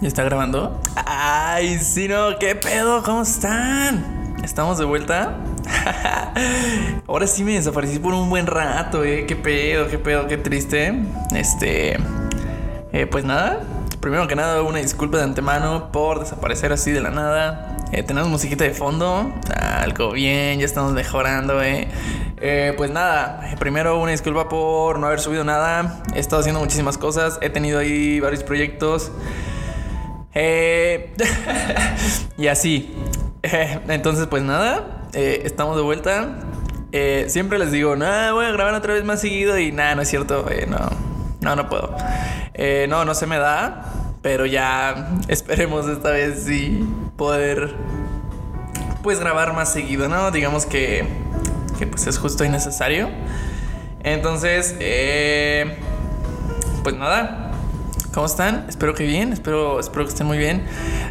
¿Ya está grabando? Ay, sí, no, ¿qué pedo? ¿Cómo están? ¿Estamos de vuelta? Ahora sí me desaparecí por un buen rato, eh. ¿Qué pedo? ¿Qué pedo? Qué triste. Este. Eh, pues nada. Primero que nada, una disculpa de antemano por desaparecer así de la nada. Eh, tenemos musiquita de fondo. Algo bien, ya estamos mejorando, eh. Eh, pues nada, primero una disculpa por no haber subido nada. He estado haciendo muchísimas cosas. He tenido ahí varios proyectos. Eh, y así. Entonces, pues nada, eh, estamos de vuelta. Eh, siempre les digo, no, voy a grabar otra vez más seguido y nada, no es cierto. Eh, no, no, no puedo. No, no se me da. Pero ya esperemos esta vez sí poder pues grabar más seguido, ¿no? Digamos que, que pues es justo y necesario. Entonces, pues nada. ¿Cómo están? Espero que bien, espero, espero que estén muy bien.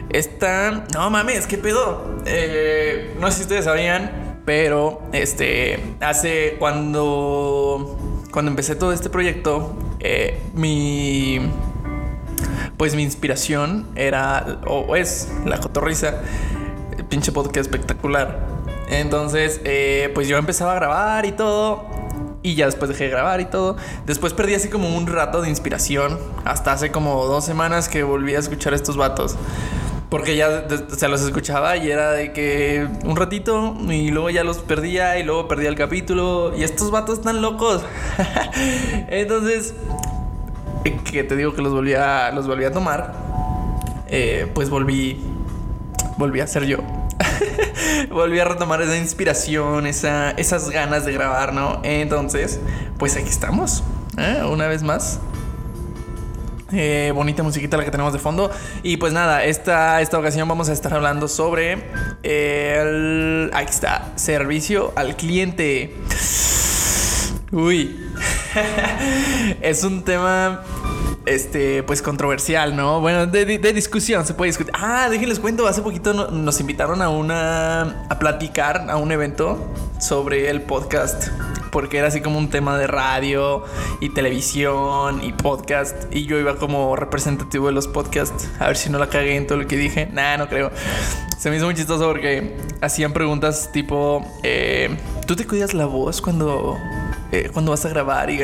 Esta... No mames, ¿qué pedo? Eh, no sé si ustedes sabían, pero este... Hace cuando... Cuando empecé todo este proyecto, eh, mi pues mi inspiración era, o es, la cotorriza. Pinche podcast espectacular. Entonces, eh, pues yo empezaba a grabar y todo. Y ya después dejé de grabar y todo. Después perdí así como un rato de inspiración. Hasta hace como dos semanas que volví a escuchar estos vatos. Porque ya se los escuchaba y era de que un ratito y luego ya los perdía y luego perdía el capítulo. Y estos vatos están locos. Entonces, que te digo que los volví a, los volví a tomar, eh, pues volví, volví a ser yo. volví a retomar esa inspiración, esa, esas ganas de grabar, ¿no? Entonces, pues aquí estamos, ¿eh? una vez más. Eh, bonita musiquita la que tenemos de fondo. Y pues nada, esta, esta ocasión vamos a estar hablando sobre el... Ahí está, servicio al cliente. Uy, es un tema este, pues controversial, ¿no? Bueno, de, de, discusión, se puede discutir. Ah, déjenles cuento, hace poquito no, nos invitaron a una, a platicar a un evento sobre el podcast, porque era así como un tema de radio y televisión y podcast, y yo iba como representativo de los podcasts, a ver si no la cagué en todo lo que dije. Nah, no creo. Se me hizo muy chistoso porque hacían preguntas tipo, eh, ¿tú te cuidas la voz cuando eh, cuando vas a grabar. Y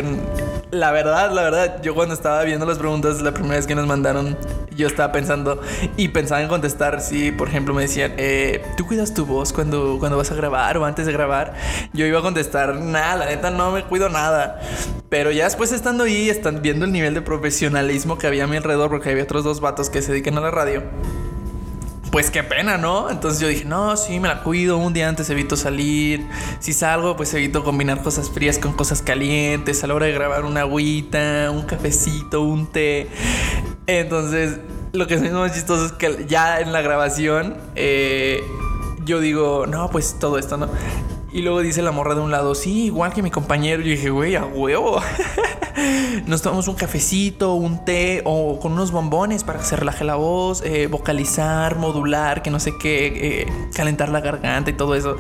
la verdad, la verdad, yo cuando estaba viendo las preguntas la primera vez que nos mandaron, yo estaba pensando y pensaba en contestar. Si, por ejemplo, me decían, eh, ¿tú cuidas tu voz cuando, cuando vas a grabar o antes de grabar? Yo iba a contestar, nada, la neta no me cuido nada. Pero ya después estando ahí, están viendo el nivel de profesionalismo que había a mi alrededor, porque había otros dos vatos que se dedican a la radio pues qué pena, ¿no? Entonces yo dije, no, sí, me la cuido. Un día antes evito salir. Si salgo, pues evito combinar cosas frías con cosas calientes. A la hora de grabar una agüita, un cafecito, un té. Entonces, lo que es más chistoso es que ya en la grabación, eh, yo digo, no, pues todo esto, ¿no? Y luego dice la morra de un lado, sí, igual que mi compañero. Y dije, güey, a huevo. Nos tomamos un cafecito, un té o con unos bombones para que se relaje la voz, eh, vocalizar, modular, que no sé qué, eh, calentar la garganta y todo eso.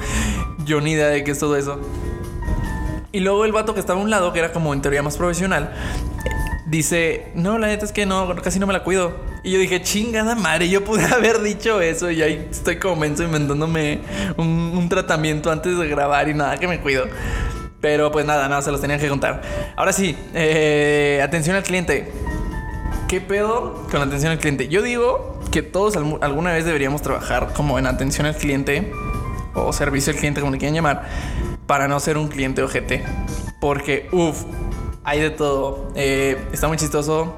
Yo ni idea de qué es todo eso. Y luego el vato que estaba a un lado, que era como en teoría más profesional, dice, no, la neta es que no, casi no me la cuido. Y yo dije, chingada madre, yo pude haber dicho eso y ahí estoy como menso inventándome un, un, tratamiento antes de grabar y nada, que me cuido. Pero pues nada, nada, se los tenía que contar. Ahora sí, eh, atención al cliente. ¿Qué pedo con atención al cliente? Yo digo que todos alguna vez deberíamos trabajar como en atención al cliente o servicio al cliente, como le quieran llamar, para no ser un cliente ojete. Porque, uff, hay de todo. Eh, está muy chistoso.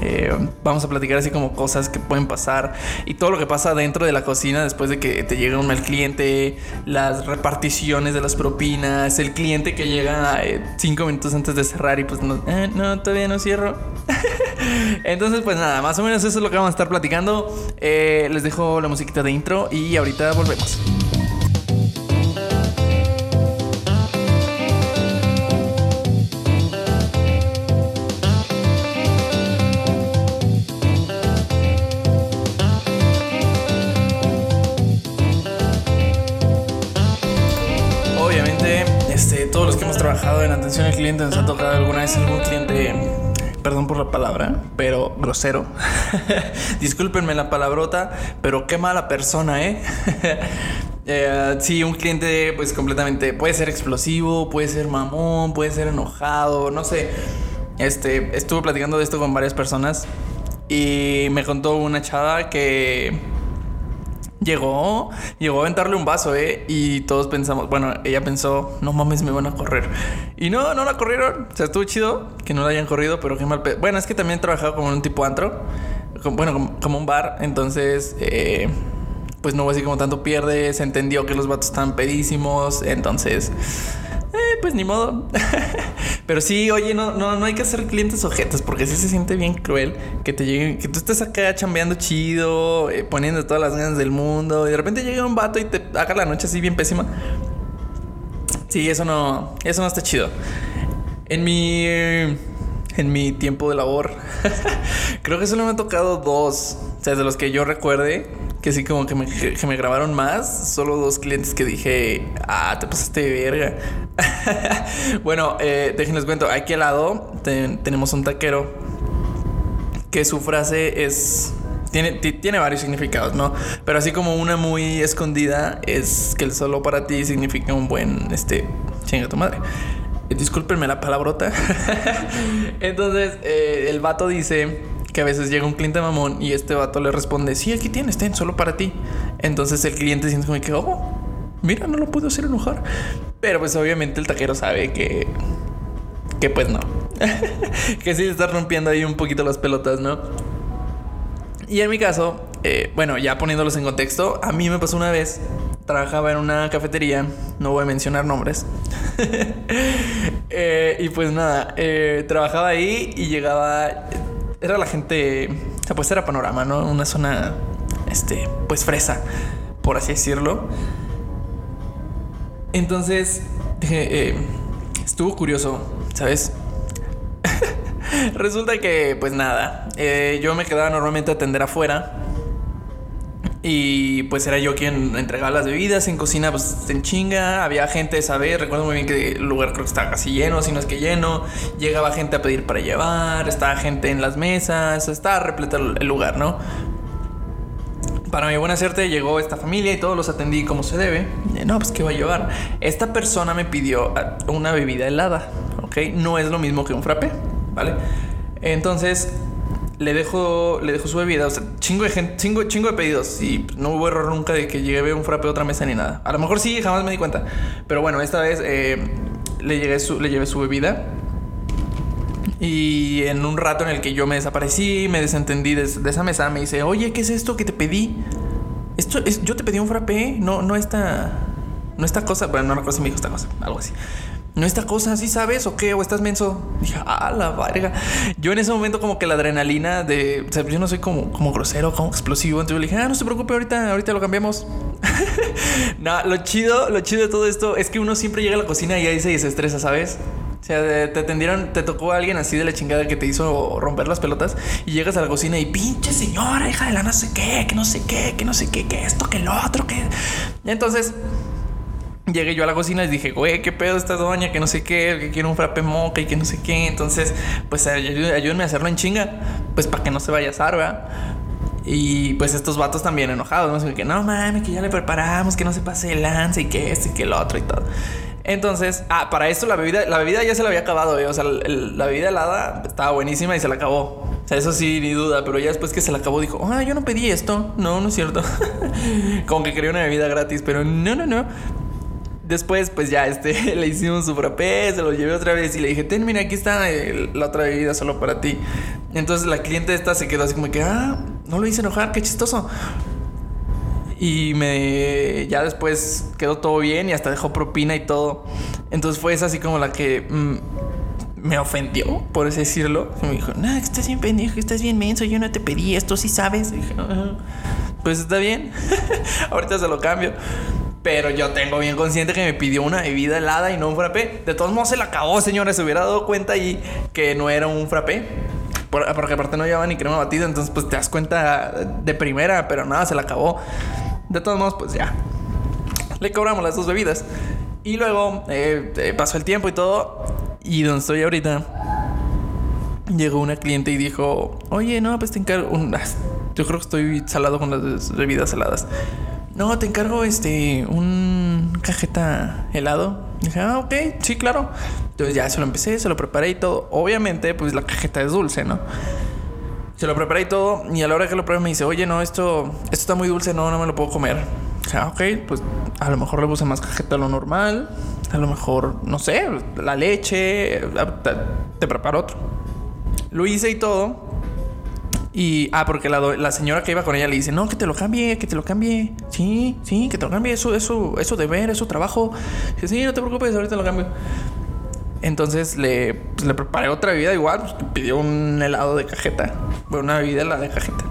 Eh, vamos a platicar así como cosas que pueden pasar y todo lo que pasa dentro de la cocina después de que te llega un mal cliente, las reparticiones de las propinas, el cliente que llega eh, cinco minutos antes de cerrar y pues no, eh, no todavía no cierro. Entonces pues nada, más o menos eso es lo que vamos a estar platicando. les dejo la musiquita de intro y ahorita volvemos. Atención al cliente nos ha tocado alguna vez algún cliente perdón por la palabra, pero grosero. Discúlpenme la palabrota, pero qué mala persona, ¿eh? eh sí, un cliente pues completamente puede ser explosivo, puede ser mamón, puede ser enojado, no sé. Este, estuve platicando de esto con varias personas y me contó una chava que llegó, llegó a aventarle un vaso, ¿eh? Y todos pensamos, bueno, ella pensó, no mames, me van a correr. Y no, no la corrieron. O sea, estuvo chido que no la hayan corrido, pero qué mal. Bueno, es que también trabajaba como un tipo antro, bueno, como, un bar, entonces, eh, pues no hubo así como tanto pierde. Se entendió que los vatos estaban pedísimos, entonces pues ni modo. Pero sí, oye, no, no, no hay que hacer clientes ojetos porque sí se siente bien cruel que te lleguen, que tú estés acá chambeando chido, eh, poniendo todas las ganas del mundo y de repente llega un vato y te haga la noche así bien pésima. Sí, eso no, eso no está chido. En mi, en mi tiempo de labor, creo que solo me ha tocado dos, o sea, de los que yo recuerde que sí como que me, grabaron más. Solo dos clientes que dije, ah, te pasaste de verga. bueno, eh, cuento, aquí al lado tenemos un taquero que su frase es... Tiene, tiene varios significados, ¿no? Pero así como una muy escondida es que el solo para ti significa un buen, este, chinga tu madre. Discúlpenme la palabrota. Entonces, eh, el vato dice que a veces llega un cliente mamón y este vato le responde, sí, aquí tienes, ten, solo para ti. Entonces el cliente siente como que, oh, mira, no lo puedo hacer enojar. Pero pues obviamente el taquero sabe que, que pues no. que sí está rompiendo ahí un poquito las pelotas, ¿no? Y en mi caso, eh, bueno, ya poniéndolos en contexto, a mí me pasó una vez, trabajaba en una cafetería, no voy a mencionar nombres. Eh, y pues nada, eh, trabajaba ahí y llegaba era la gente, o sea, pues era panorama, ¿no? Una zona, este, pues fresa, por así decirlo. Entonces, eh, estuvo curioso, ¿sabes? Resulta que, pues nada, eh, yo me quedaba normalmente a atender afuera y pues era yo quien entregaba las bebidas en cocina, pues en chinga. Había gente, ¿sabes? Recuerdo muy bien que el lugar creo que estaba casi lleno, si no es que lleno. Llegaba gente a pedir para llevar, estaba gente en las mesas, estaba repleto el lugar, ¿no? Para mi buena suerte llegó esta familia y todos los atendí como se debe. No, pues ¿qué va a llevar? Esta persona me pidió ah, una bebida helada, ¿ok? No es lo mismo que un frappe, ¿vale? Entonces le dejo, le dejo su bebida. O sea, chingo de gente, chingo, chingo de pedidos. Y no hubo error nunca de que lleve un frappe a otra mesa ni nada. A lo mejor sí, jamás me di cuenta. Pero bueno, esta vez eh, le, llegué le llevé su bebida. Y en un rato en el que yo me desaparecí, me desentendí de, esa mesa, me dice, oye, ¿qué es esto que te pedí? Esto es, yo te pedí un frappé, no, no esta, no esta cosa, bueno, no una cosa me dijo esta cosa, algo así no esta cosa, ¿sí sabes o qué? ¿O estás menso? Dije, ah, la verga. Yo en ese momento como que la adrenalina de... Yo no soy como, como grosero, como explosivo. Entonces le dije, ah, no se preocupe, ahorita, ahorita lo cambiamos. no, lo chido, lo chido de todo esto es que uno siempre llega a la cocina y ahí se desestresa, ¿sabes? O sea, te atendieron, te tocó alguien así de la chingada que te hizo romper las pelotas y llegas a la cocina y pinche señora, hija de la no sé qué, que no sé qué, que no sé qué, que esto, que lo otro, que... entonces Llegué yo a la cocina y dije, güey, ¿qué pedo esta doña? Que no sé qué, que quiere un frappe moca y que no sé qué. Entonces, pues ayúdenme a hacerlo en chinga, pues para que no se vaya a asar, ¿verdad? Y pues estos vatos también enojados, ¿no? Que no mames, que ya le preparamos, que no se pase el lance y que este y que el otro y todo. Entonces, ah, para esto la bebida, la bebida ya se la había acabado, ¿eh? O sea, la bebida helada estaba buenísima y se la acabó. O sea, eso sí, ni duda, pero ya después que se la acabó dijo, ah, yo no pedí esto. No, no es cierto. Como que quería una bebida gratis, pero no, no, no. Después, pues ya, este, le hicimos su frappé, se lo llevé otra vez y le dije, ten, mira, aquí está la otra bebida solo para ti. Entonces la cliente esta se quedó así como que, ah, no lo hice enojar, qué chistoso. Y me, ya después quedó todo bien y hasta dejó propina y todo. Entonces fue esa así como la que mm, me ofendió, por así decirlo. me dijo, no, que estás bien pendejo, estás bien menso, yo no te pedí esto, sí sabes. dije, pues está bien, ahorita se lo cambio. Pero yo tengo bien consciente que me pidió una bebida helada y no un frappé. De todos modos se la acabó, señores. Se hubiera dado cuenta ahí que no era un frappé. Porque aparte no llevaba ni crema batida. Entonces pues te das cuenta de primera. Pero nada, se la acabó. De todos modos pues ya. Le cobramos las dos bebidas. Y luego eh, eh, pasó el tiempo y todo. Y donde estoy ahorita llegó una cliente y dijo, oye, no, pues te encargo un... Yo creo que estoy salado con las bebidas saladas. No, te encargo este, un cajeta helado. dije, ah, ok, sí, claro. Entonces ya se lo empecé, se lo preparé y todo. Obviamente, pues la cajeta es dulce, ¿no? Se lo preparé y todo. Y a la hora que lo probé me dice, oye, no, esto, esto está muy dulce, no, no me lo puedo comer. Dije, ah, ok, pues a lo mejor le puse más cajeta a lo normal. A lo mejor, no sé, la leche. Te preparo otro. Lo hice y todo. Y, ah, porque la, señora que iba con ella le dice, no, que te lo cambie, que te lo cambie. Sí, sí, que te lo cambie, eso, eso, eso de ver, eso trabajo. Dice, sí, no te preocupes, ahorita lo cambio. Entonces le, le preparé otra bebida igual, pues, pidió un helado de cajeta. Bueno, una bebida la de cajeta.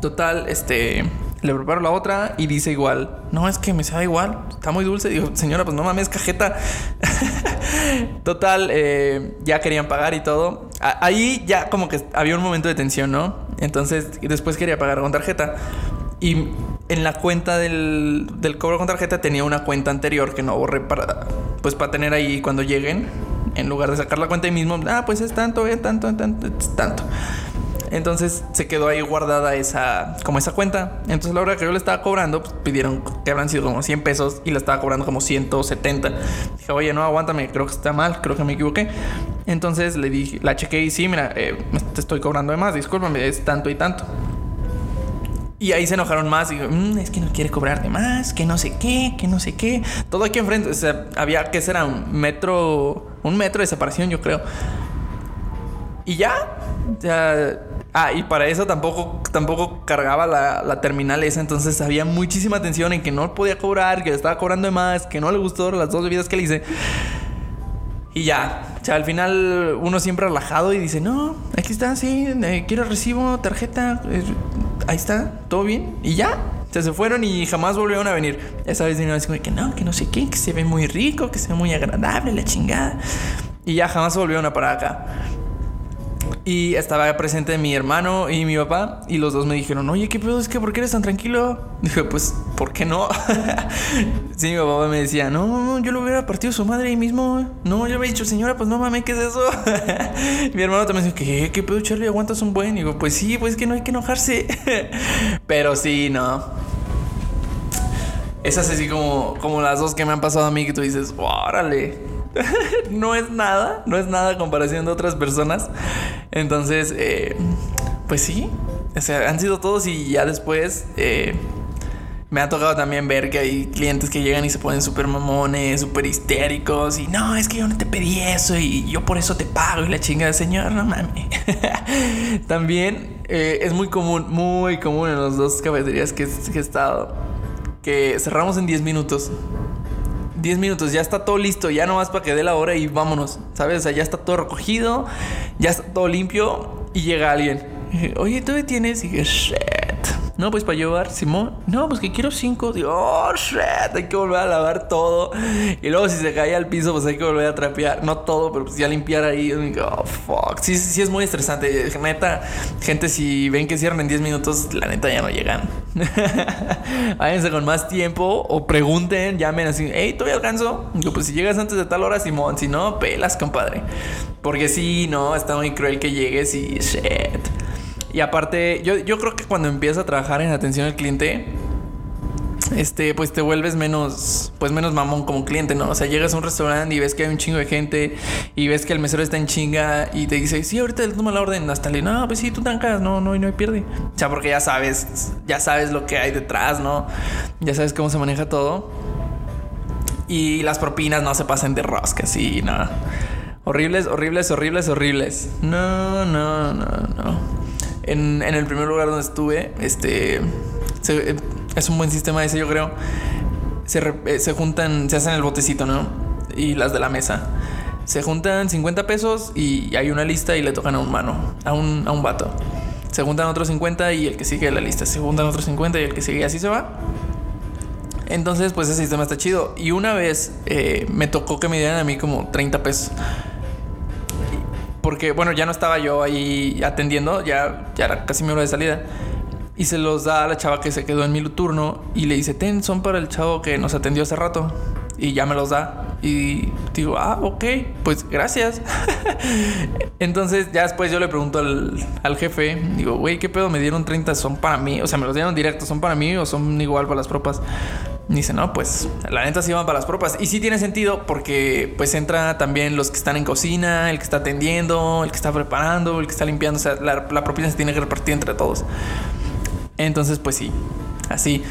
Total, este le preparo la otra y dice igual, no, es que me sabe igual, está muy dulce. Digo, señora, pues no mames, cajeta. Total, eh, ya querían pagar y todo. Ahí ya como que había un momento de tensión, ¿no? Entonces, después quería pagar con tarjeta. Y en la cuenta del, del cobro con tarjeta tenía una cuenta anterior que no borré para, pues para tener ahí cuando lleguen. En lugar de sacar la cuenta ahí mismo, ah, pues es tanto, es tanto, es tanto, es tanto. Entonces se quedó ahí guardada esa, como esa cuenta. Entonces la hora que yo le estaba cobrando, pues, pidieron que habrán sido como 100 pesos y la estaba cobrando como 170. Dije, oye, no, aguántame, creo que está mal, creo que me equivoqué. Entonces le dije, la chequé y sí, mira, eh, te estoy cobrando de más, discúlpame, es tanto y tanto. Y ahí se enojaron más y mmm, es que no quiere cobrar de más, que no sé qué, que no sé qué. Todo aquí enfrente, o sea, había que ser un metro, un metro de separación, yo creo. Y ya, ya Ah, y para eso tampoco, tampoco cargaba la, terminal esa, entonces había muchísima atención en que no podía cobrar, que estaba cobrando de más, que no le gustó las dos bebidas que le hice. Y ya, o sea, al final uno siempre relajado y dice, no, aquí está, sí, eh, quiero recibo, tarjeta, eh, ahí está, todo bien. Y ya, se fueron y jamás volvieron a venir. Esa vez vinieron así como que no, que no sé qué, que se ve muy rico, que se ve muy agradable, la chingada. Y ya jamás volvieron a parar acá. Y estaba presente mi hermano y mi papá. Y los dos me dijeron, oye, ¿qué pedo es que por qué eres tan tranquilo? Dije, pues, ¿por qué no? sí, mi papá me decía, no, yo lo hubiera partido su madre ahí mismo. No, yo había dicho, señora, pues no mames, ¿qué es eso? mi hermano también dice, ¿qué, qué pedo, Charlie? ¿Aguantas un buen? Y digo, pues sí, pues que no hay que enojarse. Pero sí, no. Esas así como, como las dos que me han pasado a mí que tú dices, órale. no es nada, no es nada comparación de otras personas. Entonces, eh, pues sí, o sea, han sido todos y ya después eh, me ha tocado también ver que hay clientes que llegan y se ponen súper mamones, súper histéricos y no, es que yo no te pedí eso y yo por eso te pago y la chinga de señor, no mames. también eh, es muy común, muy común en las dos cafeterías que, que he estado, que cerramos en 10 minutos. 10 minutos, ya está todo listo, ya no más para que dé la hora y vámonos, ¿sabes? O sea, ya está todo recogido, ya está todo limpio y llega alguien. Oye, ¿tú qué tienes? Y dije. No, pues para llevar, Simón. No, pues que quiero cinco. Digo, oh, shit, hay que volver a lavar todo. Y luego si se cae al piso, pues hay que volver a trapear. No todo, pero pues ya limpiar ahí. oh, fuck. Sí, sí es muy estresante. Neta, gente, si ven que cierran en 10 minutos, la neta ya no llegan. Váyanse con más tiempo o pregunten, llamen así, hey, ¿todavía alcanzo? Digo, pues si llegas antes de tal hora, Simón. Si no, pelas, compadre. Porque sí, no, está muy cruel que llegues y shit. Y aparte, yo, yo creo que cuando empiezas a trabajar en atención al cliente, este, pues te vuelves menos, pues menos mamón como cliente, ¿no? O sea, llegas a un restaurante y ves que hay un chingo de gente y ves que el mesero está en chinga y te dice, sí, ahorita le toma la orden, hasta le, no, pues sí, tú trancas, no, no, no hay pierde. O sea, porque ya sabes, ya sabes lo que hay detrás, ¿no? Ya sabes cómo se maneja todo. Y las propinas no se pasen de roscas y nada. Horribles, horribles, horribles, horribles. No, no, no, no en, el primer lugar donde estuve, este, es un buen sistema ese, yo creo. Se, eh, se juntan, se hacen el botecito, ¿no? Y las de la mesa. Se juntan 50 pesos y hay una lista y le tocan a un mano, a un, a un vato. Se juntan otros 50 y el que sigue la lista. Se juntan otros 50 y el que sigue y así se va. Entonces, pues ese sistema está chido. Y una vez eh, me tocó que me dieran a mí como 30 pesos porque, bueno, ya no estaba yo ahí atendiendo, ya, ya era casi mi hora de salida. Y se los da a la chava que se quedó en mi turno y le dice, ten, son para el chavo que nos atendió hace rato. Y ya me los da. Y digo, ah, ok, pues gracias. Entonces ya después yo le pregunto al, al jefe, digo, güey, ¿qué pedo? Me dieron 30, son para mí. O sea, me los dieron directo, ¿son para mí o son igual para las propas? Dice, no, pues la neta sí van para las propas. Y sí tiene sentido porque pues entra también los que están en cocina, el que está atendiendo, el que está preparando, el que está limpiando. O sea, la, propina se tiene que repartir entre todos. Entonces, pues sí, así.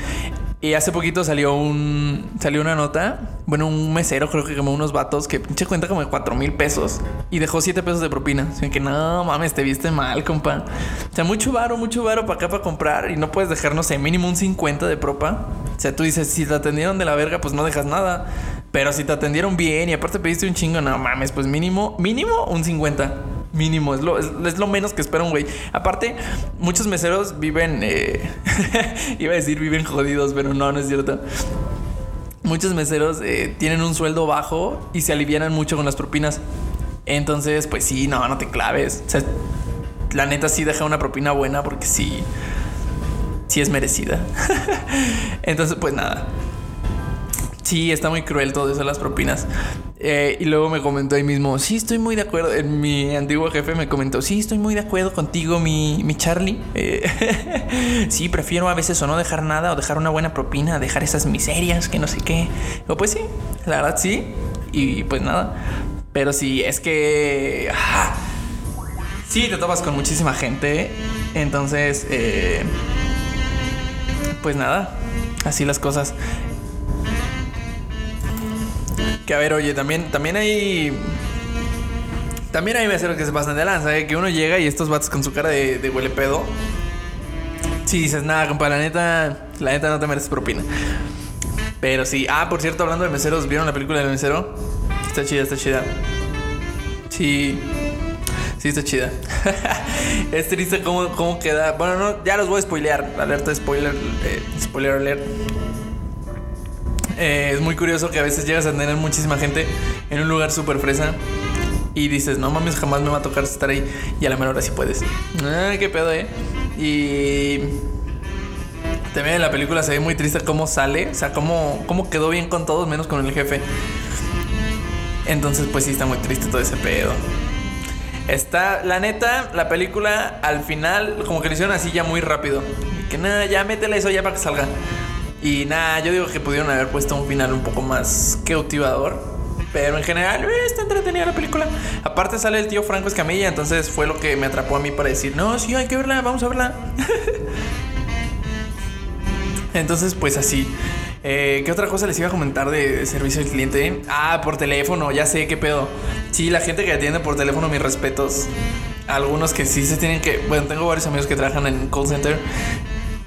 Y hace poquito salió un salió una nota, bueno, un mesero creo que como unos vatos que pinche cuenta como de 4 mil pesos y dejó 7 pesos de propina. Así que no mames, te viste mal, compa. O sea, mucho varo, mucho varo para acá para comprar y no puedes dejar, no sé, mínimo un 50 de propa. O sea, tú dices, si te atendieron de la verga, pues no dejas nada. Pero si te atendieron bien y aparte pediste un chingo, no mames, pues mínimo, mínimo un 50. Mínimo, es lo, es, lo menos que espera un güey. Aparte, muchos meseros viven, eh, iba a decir viven jodidos, pero no, no es cierto. Muchos meseros eh, tienen un sueldo bajo y se alivianan mucho con las propinas. Entonces, pues sí, no, no te claves. O sea, la neta sí deja una propina buena porque sí, sí es merecida. Entonces, pues nada. Sí, está muy cruel todo eso las propinas. Eh, y luego me comentó ahí mismo, sí, estoy muy de acuerdo. Mi antiguo jefe me comentó, sí, estoy muy de acuerdo contigo, mi, mi Charlie. Eh, sí, prefiero a veces o no dejar nada o dejar una buena propina, dejar esas miserias que no sé qué. O pues sí, la verdad sí. Y pues nada. Pero sí, es que... Sí, te topas con muchísima gente. Entonces, eh, pues nada, así las cosas. Que a ver, oye, también, también hay. También hay meseros que se pasan de lanza, ¿eh? Que uno llega y estos vatos con su cara de, huele pedo. Si dices, nada, compa, la neta, la neta no te mereces propina. Pero sí. Ah, por cierto, hablando de meseros, ¿vieron la película del mesero? Está chida, está chida. Sí. Sí, está chida. es triste cómo, cómo, queda. Bueno, no, ya los voy a spoilear. Alerta spoiler. Eh, spoiler alert. Eh, es muy curioso que a veces llegas a tener muchísima gente en un lugar súper fresa y dices, no mames, jamás me va a tocar estar ahí y a la menor hora sí puedes. Ah, qué pedo, eh. Y también en la película se ve muy triste cómo sale, o sea, cómo, cómo quedó bien con todos menos con el jefe. Entonces, pues sí, está muy triste todo ese pedo. Está, la neta, la película al final, como que lo hicieron así ya muy rápido. Que nada, ya métela eso ya para que salga. Y nada, yo digo que pudieron haber puesto un final un poco más cautivador. Pero en general eh, está entretenida la película. Aparte sale el tío Franco Escamilla, entonces fue lo que me atrapó a mí para decir, no, sí, hay que verla, vamos a verla. entonces, pues así. Eh, ¿Qué otra cosa les iba a comentar de, servicio al cliente? Ah, por teléfono, ya sé qué pedo. Sí, la gente que atiende por teléfono, mis respetos. Algunos que sí se tienen que. Bueno, tengo varios amigos que trabajan en call center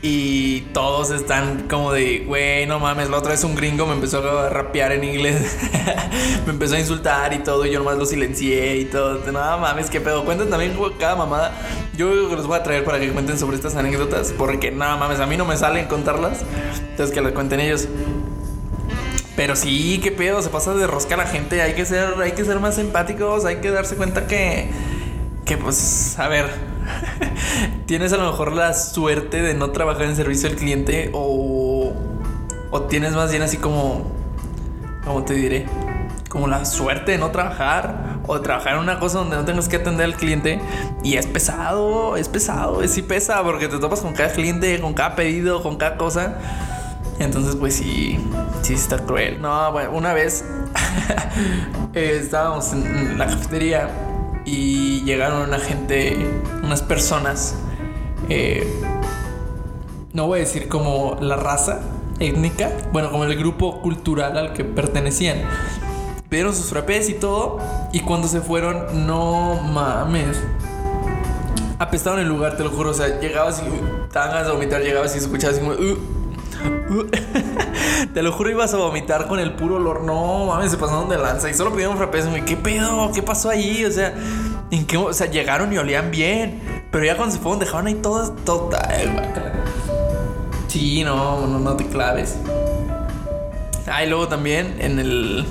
y todos están como de, güey, no mames, la otra vez un gringo me empezó a rapear en inglés. me empezó a insultar y todo, y yo nomás lo silencié y todo. No mames, qué pedo. Cuenten también cada mamada. Yo los voy a traer para que cuenten sobre estas anécdotas, porque nada mames, a mí no me salen contarlas. Entonces que las cuenten ellos. Pero sí, qué pedo, se pasa de rosca la gente. Hay que ser, hay que ser más empáticos, hay que darse cuenta que, que pues, a ver tienes a lo mejor la suerte de no trabajar en servicio al cliente o, o tienes más bien así como, ¿cómo te diré? Como la suerte de no trabajar o trabajar en una cosa donde no tengas que atender al cliente y es pesado, es pesado, es sí pesa porque te topas con cada cliente, con cada pedido, con cada cosa. Entonces, pues sí, sí está cruel. No, bueno, una vez estábamos en la cafetería y llegaron una gente, unas personas, eh, no voy a decir como la raza étnica, bueno, como el grupo cultural al que pertenecían. Pidieron sus frappés y todo, y cuando se fueron, no mames. Apestaron el lugar, te lo juro. O sea, llegabas y te ganas de vomitar, llegabas y escuchabas como. Uh, uh". Te lo juro, ibas a vomitar con el puro olor. No, mames, se pasaron de lanza. Y solo pidieron frappés. ¿Qué pedo? ¿Qué pasó ahí? O sea, ¿en qué? O sea, llegaron y olían bien. Pero ya cuando se fueron, dejaron ahí todas. Total, Sí, no, no, no te claves. Ah, y luego también en el.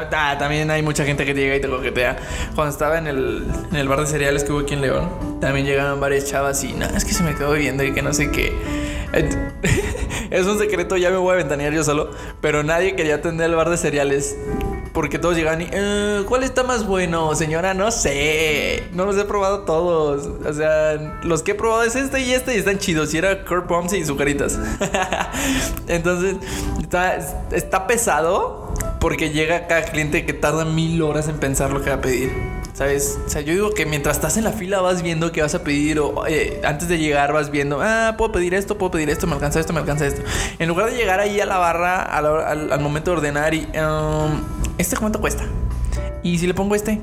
también hay mucha gente que llega y te coquetea. Cuando estaba en el, en el bar de cereales que hubo aquí en León, también llegaban varias chavas y nada, es que se me quedó viendo y que no sé qué. es un secreto, ya me voy a ventanear yo solo. Pero nadie quería atender el bar de cereales. Porque todos llegan y, "Eh, ¿cuál está más bueno, señora? No sé. No los he probado todos. O sea, los que he probado es este y este y están chidos. Y era Kurt Bombs y Zucaritas. Entonces, está pesado porque llega cada cliente que tarda mil horas en pensar lo que va a pedir. ¿Sabes? O sea, yo digo que mientras estás en la fila vas viendo qué vas a pedir o eh, antes de llegar vas viendo, ah, puedo pedir esto, puedo pedir esto, me alcanza esto, me alcanza esto. En lugar de llegar ahí a la barra al momento de ordenar y, um, ¿este cuánto cuesta? ¿Y si le pongo este?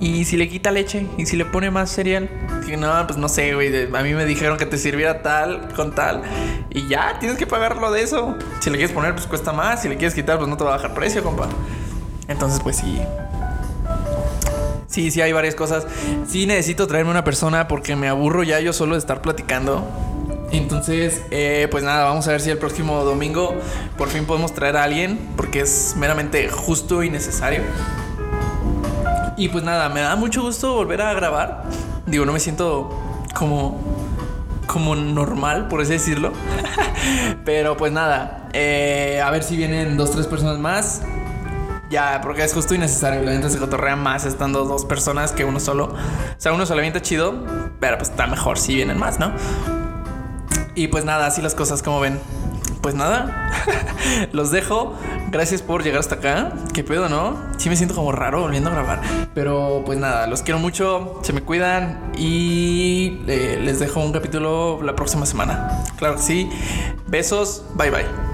¿Y si le quita leche? ¿Y si le pone más cereal? Que no, pues no sé, güey. A mí me dijeron que te sirviera tal con tal. Y ya, tienes que pagarlo de eso. Si le quieres poner, pues cuesta más. Si le quieres quitar, pues no te va a bajar precio, compa. Entonces, pues sí. Sí, sí, hay varias cosas. Sí, necesito traerme una persona porque me aburro ya yo solo de estar platicando. Entonces, eh, pues nada, vamos a ver si el próximo domingo por fin podemos traer a alguien porque es meramente justo y necesario. Y pues nada, me da mucho gusto volver a grabar. Digo, no me siento como como normal, por así decirlo. Pero pues nada, eh, a ver si vienen dos, tres personas más. Ya, porque es justo y. La gente se cotorrea más estando dos personas que uno solo. O sea, uno solamente chido, pero pues está mejor si vienen más, ¿no? Y pues nada, así las cosas como ven. Pues nada, los dejo. Gracias por llegar hasta acá. ¿Qué pedo, no? Sí me siento como raro volviendo a grabar. Pero pues nada, los quiero mucho. Se me cuidan. Y eh, les dejo un capítulo la próxima semana. Claro que sí. Besos. Bye bye.